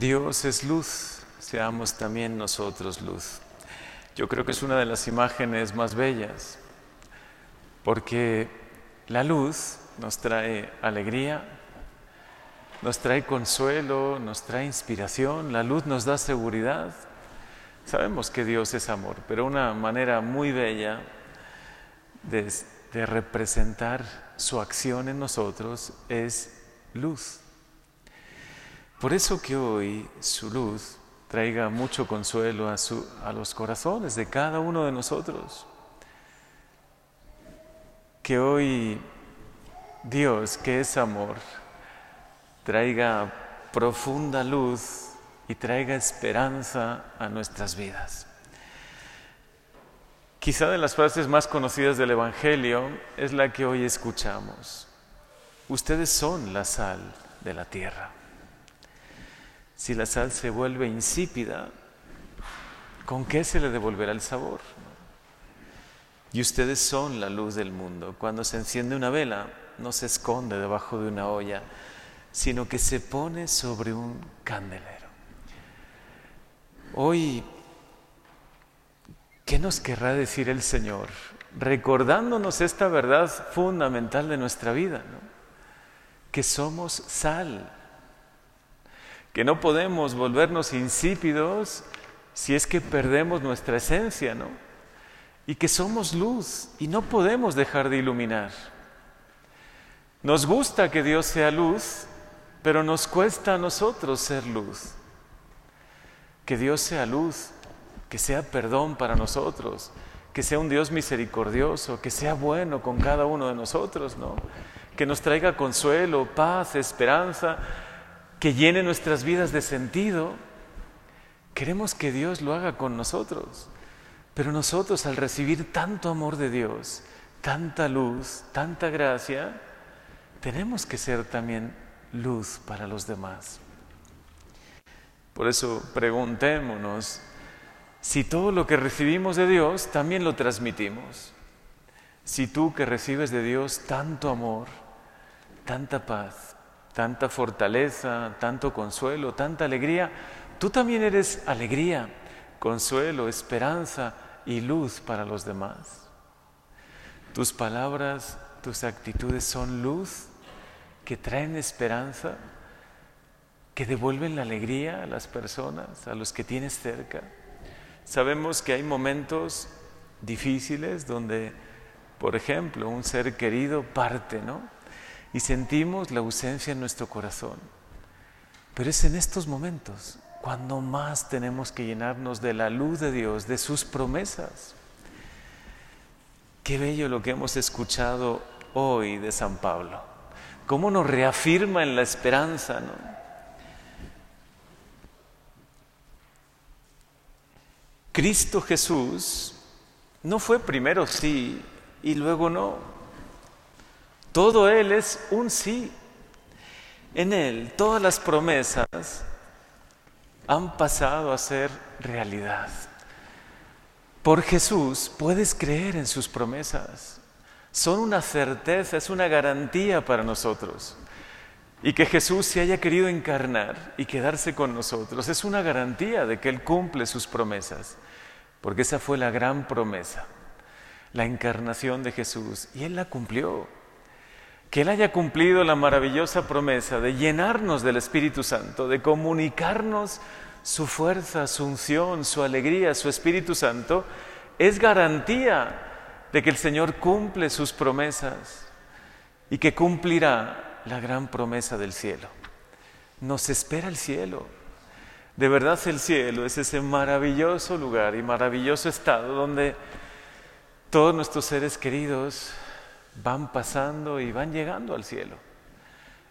Dios es luz, seamos también nosotros luz. Yo creo que es una de las imágenes más bellas, porque la luz nos trae alegría, nos trae consuelo, nos trae inspiración, la luz nos da seguridad. Sabemos que Dios es amor, pero una manera muy bella de, de representar su acción en nosotros es luz. Por eso que hoy su luz traiga mucho consuelo a, los corazones de cada uno de nosotros. Que hoy Dios, que es amor, traiga profunda luz y traiga esperanza a nuestras vidas. Quizá de las frases más conocidas del Evangelio es la que hoy escuchamos. Ustedes son la sal de la tierra. Si la sal se vuelve insípida, ¿con qué se le devolverá el sabor? Y ustedes son la luz del mundo. Cuando se enciende una vela, no se esconde debajo de una olla, sino que se pone sobre un candelero. Hoy ¿Qué nos querrá decir el Señor? Recordándonos esta verdad fundamental de nuestra vida, que somos sal, que no podemos volvernos insípidos si es que perdemos nuestra esencia, ¿no? Y que somos luz y no podemos dejar de iluminar. Nos gusta que Dios sea luz, pero nos cuesta a nosotros ser luz. Que Dios sea luz, que sea perdón para nosotros, que sea un Dios misericordioso, que sea bueno con cada uno de nosotros, ¿no? Que nos traiga consuelo, paz, esperanza, que llene nuestras vidas de sentido. Queremos que Dios lo haga con nosotros, pero nosotros al recibir tanto amor de Dios, tanta luz, tanta gracia, tenemos que ser también luz para los demás. Por eso preguntémonos, si todo lo que recibimos de Dios también lo transmitimos. Si tú que recibes de Dios tanto amor, tanta paz, tanta fortaleza, tanto consuelo, tanta alegría, tú también eres alegría, consuelo, esperanza y luz para los demás. Tus palabras, tus actitudes son luz que traen esperanza, que devuelven la alegría a las personas, a los que tienes cerca. Sabemos que hay momentos difíciles donde, por ejemplo, un ser querido parte, ¿no? Y sentimos la ausencia en nuestro corazón. Pero es en estos momentos cuando más tenemos que llenarnos de la luz de Dios, de sus promesas. Qué bello lo que hemos escuchado hoy de San Pablo. Cómo nos reafirma en la esperanza, ¿no? Cristo Jesús no fue primero sí y luego no. Todo Él es un sí. En Él todas las promesas han pasado a ser realidad. Por Jesús puedes creer en sus promesas. Son una certeza, es una garantía para nosotros. Y que Jesús se haya querido encarnar y quedarse con nosotros es una garantía de que Él cumple sus promesas, porque esa fue la gran promesa, la encarnación de Jesús, y Él la cumplió. Que Él haya cumplido la maravillosa promesa de llenarnos del Espíritu Santo, de comunicarnos su fuerza, su unción, su alegría, su Espíritu Santo, es garantía de que el Señor cumple sus promesas y que cumplirá la gran promesa del cielo. Nos espera el cielo. De verdad el cielo es ese maravilloso lugar y maravilloso estado donde todos nuestros seres queridos van pasando y van llegando al cielo.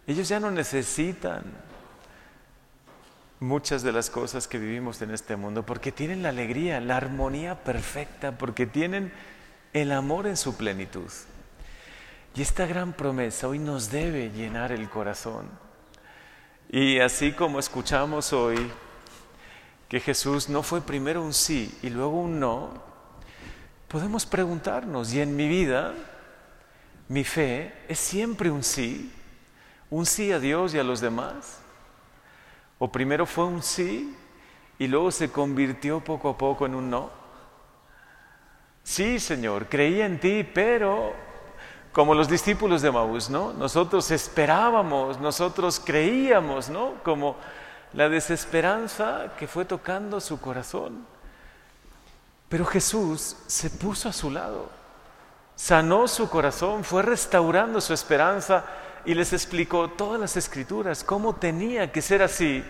Ellos ya no necesitan muchas de las cosas que vivimos en este mundo porque tienen la alegría, la armonía perfecta, porque tienen el amor en su plenitud. Y esta gran promesa hoy nos debe llenar el corazón. Y así como escuchamos hoy que Jesús no fue primero un sí y luego un no, podemos preguntarnos, ¿y en mi vida mi fe es siempre un sí? ¿Un sí a Dios y a los demás? ¿O primero fue un sí y luego se convirtió poco a poco en un no? Sí, Señor, creí en ti, pero como los discípulos de Maús, ¿no? Nosotros esperábamos, nosotros creíamos, ¿no? Como la desesperanza que fue tocando su corazón. Pero Jesús se puso a su lado, sanó su corazón, fue restaurando su esperanza y les explicó todas las escrituras, cómo tenía que ser así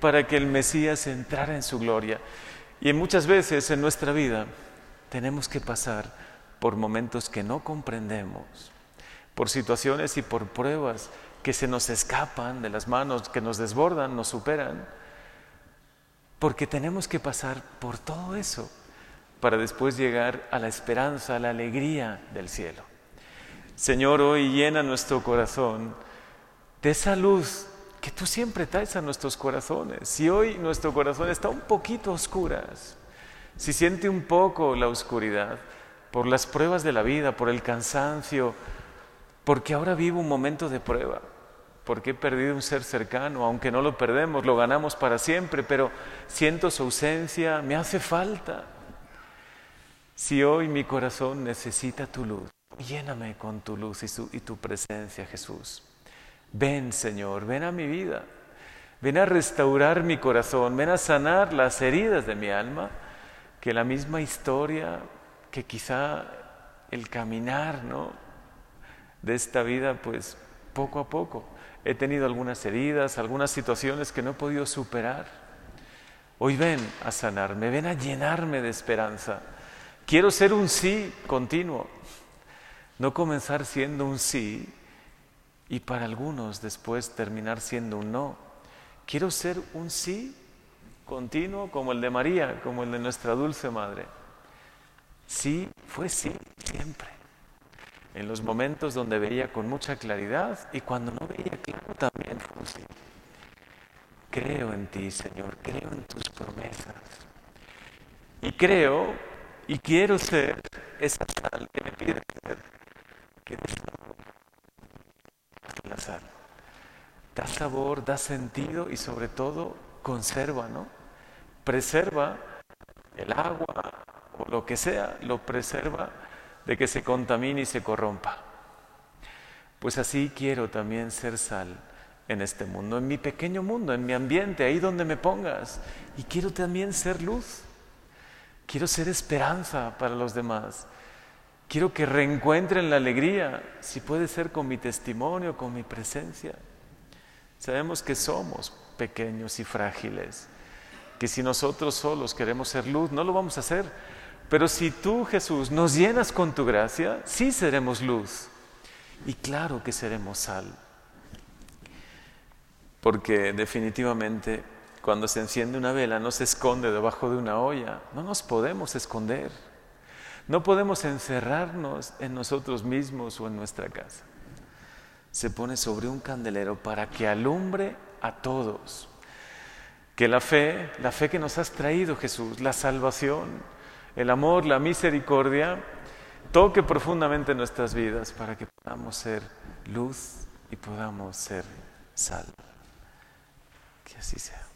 para que el Mesías entrara en su gloria. Y muchas veces en nuestra vida tenemos que pasar por momentos que no comprendemos, por situaciones y por pruebas que se nos escapan de las manos, que nos desbordan, nos superan, porque tenemos que pasar por todo eso para después llegar a la esperanza, a la alegría del cielo. Señor, hoy llena nuestro corazón de esa luz que tú siempre traes a nuestros corazones. Si hoy nuestro corazón está un poquito oscuras, si siente un poco la oscuridad por las pruebas de la vida, por el cansancio, porque ahora vivo un momento de prueba, porque he perdido un ser cercano, aunque no lo perdemos, lo ganamos para siempre, pero siento su ausencia, me hace falta. Si hoy mi corazón necesita tu luz, lléname con tu luz y, y tu presencia, Jesús. Ven, Señor, ven a mi vida, ven a restaurar mi corazón, ven a sanar las heridas de mi alma, que la misma historia, que quizá el caminar, ¿no? de esta vida, pues poco a poco. He tenido algunas heridas, algunas situaciones que no he podido superar. Hoy ven a sanarme, ven a llenarme de esperanza. Quiero ser un sí continuo, no comenzar siendo un sí y para algunos después terminar siendo un no. Quiero ser un sí continuo como el de María, como el de nuestra dulce madre. Sí fue sí siempre en los momentos donde veía con mucha claridad y cuando no veía claro también fue así. Creo en ti, Señor, creo en tus promesas. Y creo y quiero ser esa sal que me pide ser, que da sabor la sal. Da sabor, da sentido y sobre todo conserva, ¿no? Preserva el agua o lo que sea, lo preserva de que se contamine y se corrompa. Pues así quiero también ser sal en este mundo, en mi pequeño mundo, en mi ambiente, ahí donde me pongas. Y quiero también ser luz. Quiero ser esperanza para los demás. Quiero que reencuentren la alegría, si puede ser con mi testimonio, con mi presencia. Sabemos que somos pequeños y frágiles, que si nosotros solos queremos ser luz, no lo vamos a hacer pero si tú, Jesús, nos llenas con tu gracia, sí seremos luz. Y claro que seremos sal. Porque definitivamente cuando se enciende una vela no se esconde debajo de una olla. No nos podemos esconder. No podemos encerrarnos en nosotros mismos o en nuestra casa. Se pone sobre un candelero para que alumbre a todos. Que la fe, la fe que nos has traído Jesús, la salvación, el amor, la misericordia, toque profundamente nuestras vidas para que podamos ser luz y podamos ser sal. Que así sea.